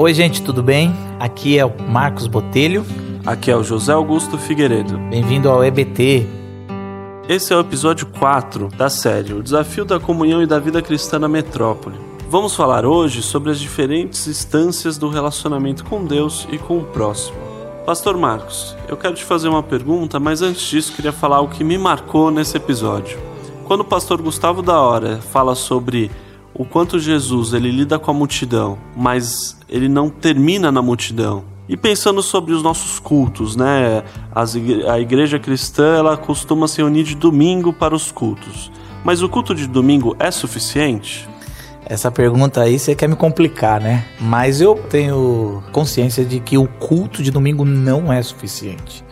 Oi, gente, tudo bem? Aqui é o Marcos Botelho. Aqui é o José Augusto Figueiredo. Bem-vindo ao EBT. Esse é o episódio 4 da série O Desafio da Comunhão e da Vida Cristã na Metrópole. Vamos falar hoje sobre as diferentes instâncias do relacionamento com Deus e com o próximo. Pastor Marcos, eu quero te fazer uma pergunta, mas antes disso queria falar o que me marcou nesse episódio. Quando o pastor Gustavo da Hora fala sobre o quanto Jesus ele lida com a multidão, mas ele não termina na multidão. E pensando sobre os nossos cultos, né? Igre a igreja cristã ela costuma se unir de domingo para os cultos. Mas o culto de domingo é suficiente? Essa pergunta aí você quer me complicar, né? Mas eu tenho consciência de que o culto de domingo não é suficiente.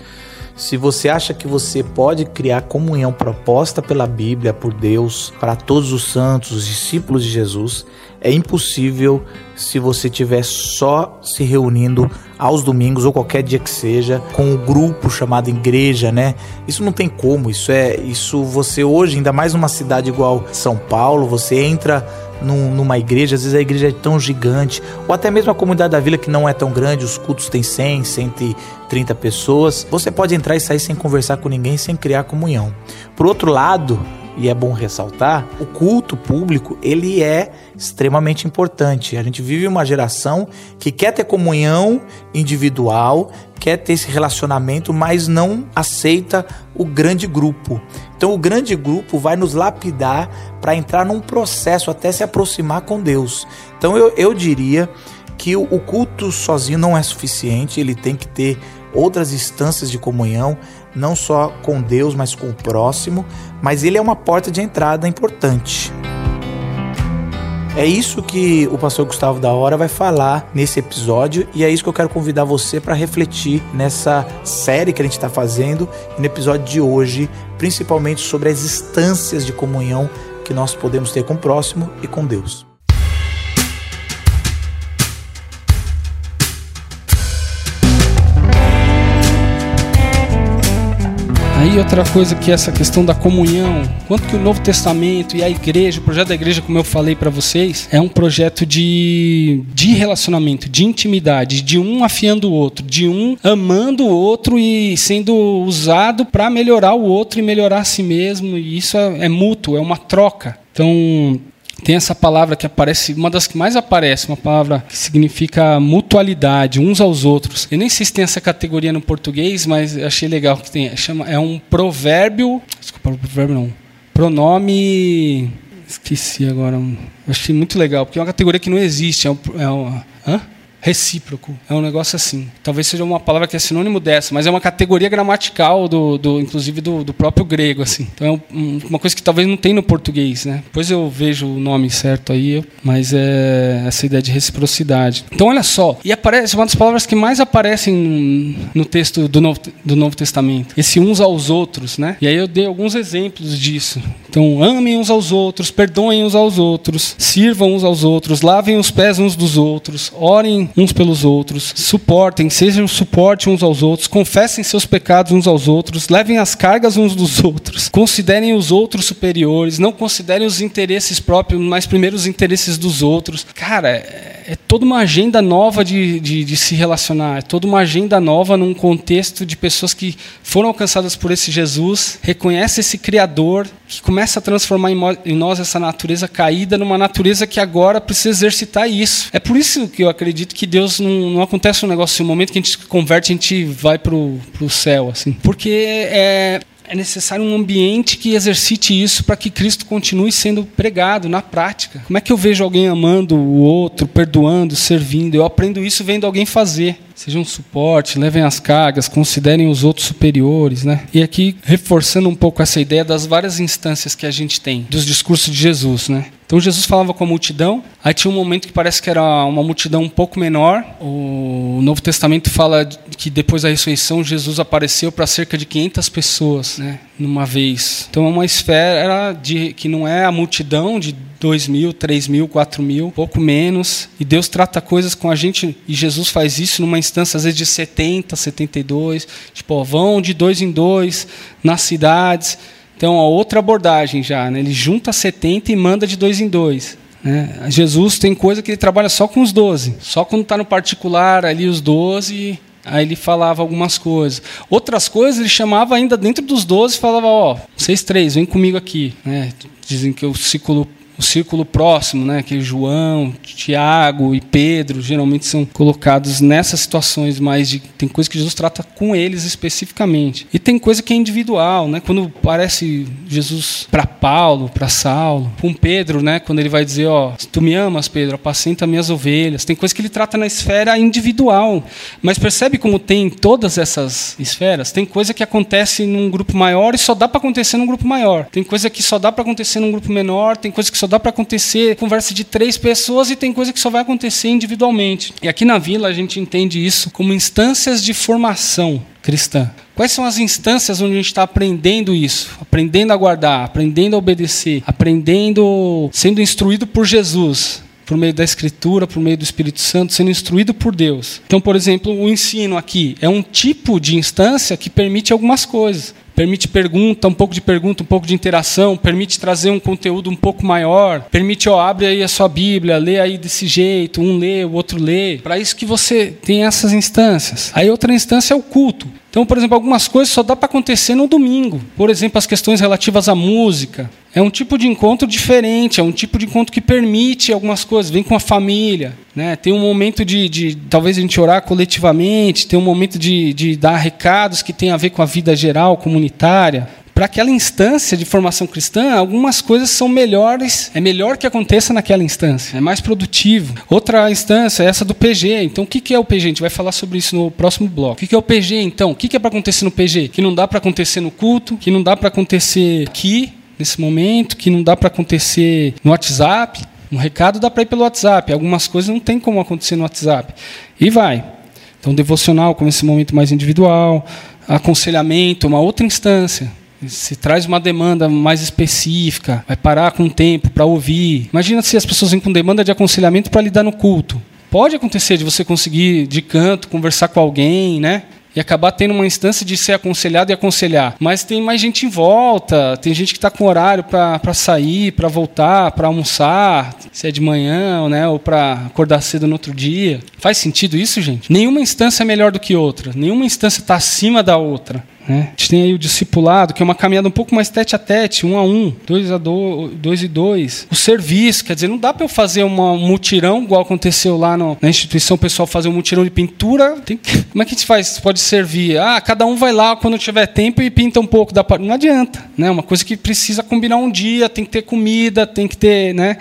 Se você acha que você pode criar comunhão proposta pela Bíblia, por Deus, para todos os santos, os discípulos de Jesus, é impossível se você estiver só se reunindo aos domingos ou qualquer dia que seja com o um grupo chamado igreja, né? Isso não tem como, isso é isso você hoje, ainda mais numa cidade igual São Paulo, você entra num, numa igreja, às vezes a igreja é tão gigante, ou até mesmo a comunidade da vila que não é tão grande, os cultos têm 100, 130 pessoas, você pode entrar e sair sem conversar com ninguém, sem criar comunhão. Por outro lado, e é bom ressaltar, o culto público, ele é extremamente importante. A gente vive uma geração que quer ter comunhão individual, quer ter esse relacionamento, mas não aceita o grande grupo. Então, o grande grupo vai nos lapidar para entrar num processo até se aproximar com Deus. Então, eu, eu diria que o, o culto sozinho não é suficiente, ele tem que ter outras instâncias de comunhão, não só com Deus, mas com o próximo, mas ele é uma porta de entrada importante. É isso que o pastor Gustavo da Hora vai falar nesse episódio e é isso que eu quero convidar você para refletir nessa série que a gente está fazendo e no episódio de hoje, principalmente sobre as instâncias de comunhão que nós podemos ter com o próximo e com Deus. Aí outra coisa que é essa questão da comunhão, quanto que o Novo Testamento e a igreja, o projeto da igreja, como eu falei para vocês, é um projeto de, de relacionamento, de intimidade, de um afiando o outro, de um amando o outro e sendo usado para melhorar o outro e melhorar a si mesmo. E isso é, é mútuo, é uma troca. Então, tem essa palavra que aparece, uma das que mais aparece, uma palavra que significa mutualidade, uns aos outros. Eu nem sei se tem essa categoria no português, mas achei legal que tem. Chama, é um provérbio. Desculpa, provérbio não. Pronome. Esqueci agora. Achei muito legal, porque é uma categoria que não existe. É um, é um, hã? Recíproco. É um negócio assim. Talvez seja uma palavra que é sinônimo dessa, mas é uma categoria gramatical do, do inclusive do, do, próprio grego, assim. Então é um, uma coisa que talvez não tem no português, né? Depois eu vejo o nome certo aí, mas é essa ideia de reciprocidade. Então olha só, e aparece uma das palavras que mais aparecem no texto do Novo, do Novo Testamento. Esse uns aos outros, né? E aí eu dei alguns exemplos disso. Então amem uns aos outros, perdoem uns aos outros, sirvam uns aos outros, lavem os pés uns dos outros, orem uns pelos outros, suportem, sejam suporte uns aos outros, confessem seus pecados uns aos outros, levem as cargas uns dos outros, considerem os outros superiores, não considerem os interesses próprios, mas primeiro os interesses dos outros. Cara, é, é toda uma agenda nova de, de, de se relacionar, é toda uma agenda nova num contexto de pessoas que foram alcançadas por esse Jesus, reconhece esse Criador, que começa a transformar em nós essa natureza caída numa natureza que agora precisa exercitar isso. É por isso que eu acredito que Deus não, não acontece um negócio, um momento que a gente se converte, a gente vai para o céu, assim. Porque é, é necessário um ambiente que exercite isso para que Cristo continue sendo pregado na prática. Como é que eu vejo alguém amando o outro, perdoando, servindo? Eu aprendo isso vendo alguém fazer. Seja um suporte, levem as cargas, considerem os outros superiores, né? E aqui reforçando um pouco essa ideia das várias instâncias que a gente tem dos discursos de Jesus, né? Então Jesus falava com a multidão, aí tinha um momento que parece que era uma multidão um pouco menor. O Novo Testamento fala que depois da ressurreição Jesus apareceu para cerca de 500 pessoas, né, numa vez. Então é uma esfera de que não é a multidão de 2 mil, 3 mil, 4 mil, pouco menos. E Deus trata coisas com a gente, e Jesus faz isso numa instância, às vezes, de 70, 72. Tipo, ó, vão de dois em dois nas cidades então, outra abordagem já, né? ele junta 70 e manda de dois em dois. Né? Jesus tem coisa que ele trabalha só com os doze. Só quando está no particular ali os doze, aí ele falava algumas coisas. Outras coisas ele chamava ainda dentro dos doze e falava, ó, oh, vocês três, vem comigo aqui. Né? Dizem que o ciclo o círculo próximo, né, que João, Tiago e Pedro geralmente são colocados nessas situações mais de tem coisa que Jesus trata com eles especificamente. E tem coisa que é individual, né? Quando parece Jesus para Paulo, para Saulo, com Pedro, né, quando ele vai dizer, ó, tu me amas, Pedro, apacenta minhas ovelhas. Tem coisa que ele trata na esfera individual. Mas percebe como tem todas essas esferas? Tem coisa que acontece num grupo maior e só dá para acontecer num grupo maior. Tem coisa que só dá para acontecer num grupo menor, tem coisa que só dá para acontecer conversa de três pessoas e tem coisa que só vai acontecer individualmente. E aqui na vila a gente entende isso como instâncias de formação cristã. Quais são as instâncias onde a gente está aprendendo isso? Aprendendo a guardar, aprendendo a obedecer, aprendendo, sendo instruído por Jesus, por meio da Escritura, por meio do Espírito Santo, sendo instruído por Deus. Então, por exemplo, o ensino aqui é um tipo de instância que permite algumas coisas permite pergunta, um pouco de pergunta, um pouco de interação, permite trazer um conteúdo um pouco maior, permite, ó, abre aí a sua Bíblia, lê aí desse jeito, um lê, o outro lê. Para isso que você tem essas instâncias. Aí outra instância é o culto. Então, por exemplo, algumas coisas só dá para acontecer no domingo. Por exemplo, as questões relativas à música, é um tipo de encontro diferente, é um tipo de encontro que permite algumas coisas, vem com a família, né? tem um momento de, de talvez a gente orar coletivamente, tem um momento de, de dar recados que tem a ver com a vida geral, comunitária. Para aquela instância de formação cristã, algumas coisas são melhores, é melhor que aconteça naquela instância, é mais produtivo. Outra instância é essa do PG. Então, o que é o PG? A gente vai falar sobre isso no próximo bloco. O que é o PG, então? O que é para acontecer no PG? Que não dá para acontecer no culto, que não dá para acontecer aqui, nesse momento, que não dá para acontecer no WhatsApp. Um recado dá para ir pelo WhatsApp, algumas coisas não tem como acontecer no WhatsApp. E vai. Então, devocional, como esse momento mais individual, aconselhamento, uma outra instância. Se traz uma demanda mais específica, vai parar com o tempo para ouvir. Imagina se as pessoas vêm com demanda de aconselhamento para lidar no culto. Pode acontecer de você conseguir de canto conversar com alguém, né? E acabar tendo uma instância de ser aconselhado e aconselhar. Mas tem mais gente em volta, tem gente que está com horário para sair, para voltar, para almoçar, se é de manhã né, ou para acordar cedo no outro dia. Faz sentido isso, gente? Nenhuma instância é melhor do que outra, nenhuma instância está acima da outra. Né? A gente tem aí o discipulado, que é uma caminhada um pouco mais tete a tete, um a um, dois a dois, dois e dois. O serviço, quer dizer, não dá para eu fazer uma, um mutirão, igual aconteceu lá no, na instituição, o pessoal fazer um mutirão de pintura. Tem, como é que a gente faz? Pode servir. Ah, cada um vai lá quando tiver tempo e pinta um pouco da Não adianta. Né? Uma coisa que precisa combinar um dia, tem que ter comida, tem que ter. Né?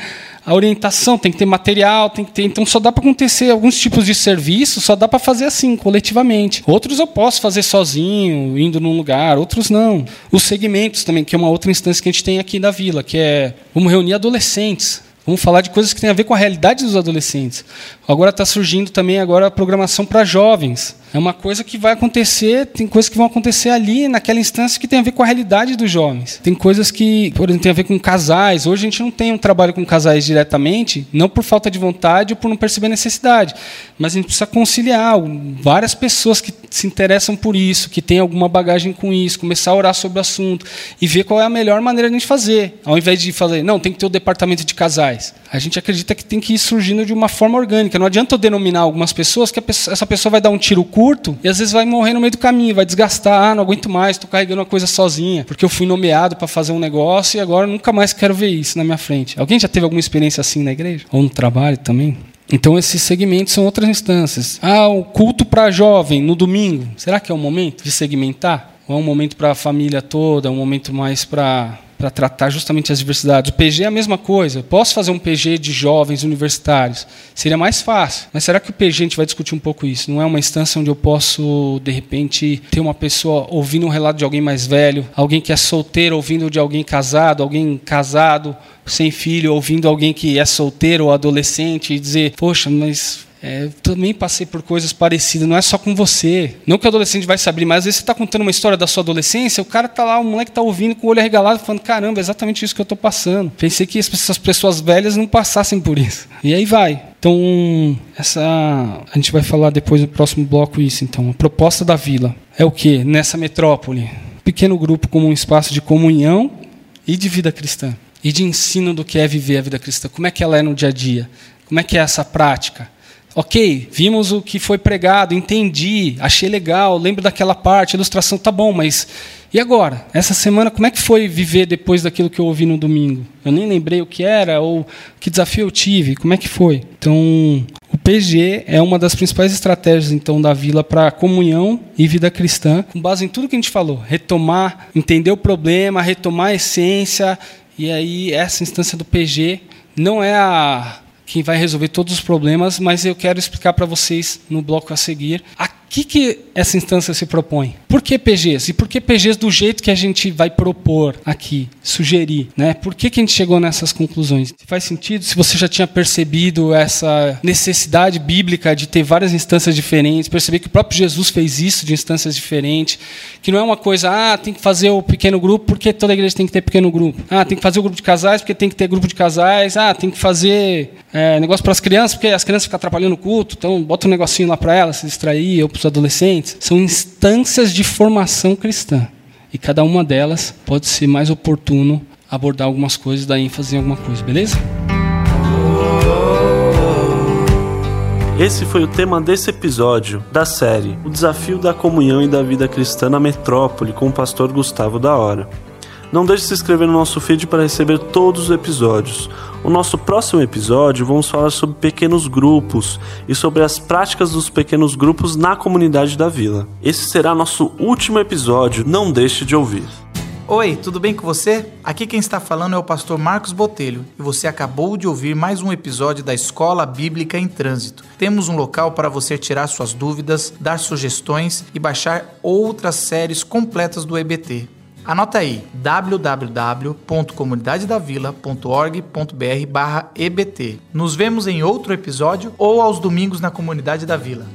A orientação, tem que ter material, tem que ter. Então só dá para acontecer alguns tipos de serviço, só dá para fazer assim, coletivamente. Outros eu posso fazer sozinho, indo num lugar, outros não. Os segmentos também, que é uma outra instância que a gente tem aqui da vila, que é vamos reunir adolescentes. Vamos falar de coisas que têm a ver com a realidade dos adolescentes. Agora está surgindo também agora a programação para jovens. É uma coisa que vai acontecer, tem coisas que vão acontecer ali, naquela instância, que tem a ver com a realidade dos jovens. Tem coisas que, por exemplo, tem a ver com casais. Hoje a gente não tem um trabalho com casais diretamente, não por falta de vontade ou por não perceber necessidade, mas a gente precisa conciliar várias pessoas que se interessam por isso, que têm alguma bagagem com isso, começar a orar sobre o assunto e ver qual é a melhor maneira de a gente fazer. Ao invés de fazer, não, tem que ter o departamento de casais. A gente acredita que tem que ir surgindo de uma forma orgânica. Não adianta eu denominar algumas pessoas que pessoa, essa pessoa vai dar um tiro curto e às vezes vai morrer no meio do caminho, vai desgastar. Ah, não aguento mais, estou carregando uma coisa sozinha, porque eu fui nomeado para fazer um negócio e agora nunca mais quero ver isso na minha frente. Alguém já teve alguma experiência assim na igreja? Ou no trabalho também? Então, esses segmentos são outras instâncias. Ah, o culto para jovem no domingo. Será que é o momento de segmentar? Ou é um momento para a família toda? Um momento mais para para tratar justamente as diversidades. O PG é a mesma coisa. posso fazer um PG de jovens universitários. Seria mais fácil. Mas será que o PG, a gente vai discutir um pouco isso, não é uma instância onde eu posso, de repente, ter uma pessoa ouvindo um relato de alguém mais velho, alguém que é solteiro ouvindo de alguém casado, alguém casado sem filho ouvindo alguém que é solteiro ou adolescente e dizer, poxa, mas é, também passei por coisas parecidas, não é só com você. Não que o adolescente vai saber, mas às vezes você está contando uma história da sua adolescência, o cara está lá, o moleque está ouvindo com o olho arregalado, falando: caramba, é exatamente isso que eu estou passando. Pensei que essas pessoas velhas não passassem por isso. E aí vai. Então, essa a gente vai falar depois no próximo bloco isso. Então, a proposta da vila é o que nessa metrópole? Pequeno grupo como um espaço de comunhão e de vida cristã. e de ensino do que é viver a vida cristã. Como é que ela é no dia a dia? Como é que é essa prática? Ok, vimos o que foi pregado, entendi, achei legal, lembro daquela parte, ilustração tá bom, mas e agora? Essa semana, como é que foi viver depois daquilo que eu ouvi no domingo? Eu nem lembrei o que era ou que desafio eu tive, como é que foi? Então, o PG é uma das principais estratégias então da vila para comunhão e vida cristã, com base em tudo que a gente falou, retomar, entender o problema, retomar a essência, e aí essa instância do PG não é a quem vai resolver todos os problemas, mas eu quero explicar para vocês no bloco a seguir. A que, que essa instância se propõe? Por que PGs? E por que PGs do jeito que a gente vai propor aqui, sugerir? Né? Por que, que a gente chegou nessas conclusões? Faz sentido? Se você já tinha percebido essa necessidade bíblica de ter várias instâncias diferentes, perceber que o próprio Jesus fez isso de instâncias diferentes, que não é uma coisa, ah, tem que fazer o pequeno grupo porque toda igreja tem que ter pequeno grupo. Ah, tem que fazer o grupo de casais porque tem que ter grupo de casais. Ah, tem que fazer é, negócio para as crianças porque as crianças ficam atrapalhando o culto, então bota um negocinho lá para elas se distrair, ou para os adolescentes, são instâncias de formação cristã. E cada uma delas pode ser mais oportuno abordar algumas coisas, dar ênfase em alguma coisa, beleza? Esse foi o tema desse episódio da série O Desafio da Comunhão e da Vida Cristã na Metrópole com o pastor Gustavo da Hora. Não deixe de se inscrever no nosso feed para receber todos os episódios. O nosso próximo episódio vamos falar sobre pequenos grupos e sobre as práticas dos pequenos grupos na comunidade da vila. Esse será nosso último episódio, não deixe de ouvir. Oi, tudo bem com você? Aqui quem está falando é o pastor Marcos Botelho e você acabou de ouvir mais um episódio da Escola Bíblica em Trânsito. Temos um local para você tirar suas dúvidas, dar sugestões e baixar outras séries completas do EBT. Anota aí www.comunidadedavila.org.br/ebt. Nos vemos em outro episódio ou aos domingos na Comunidade da Vila.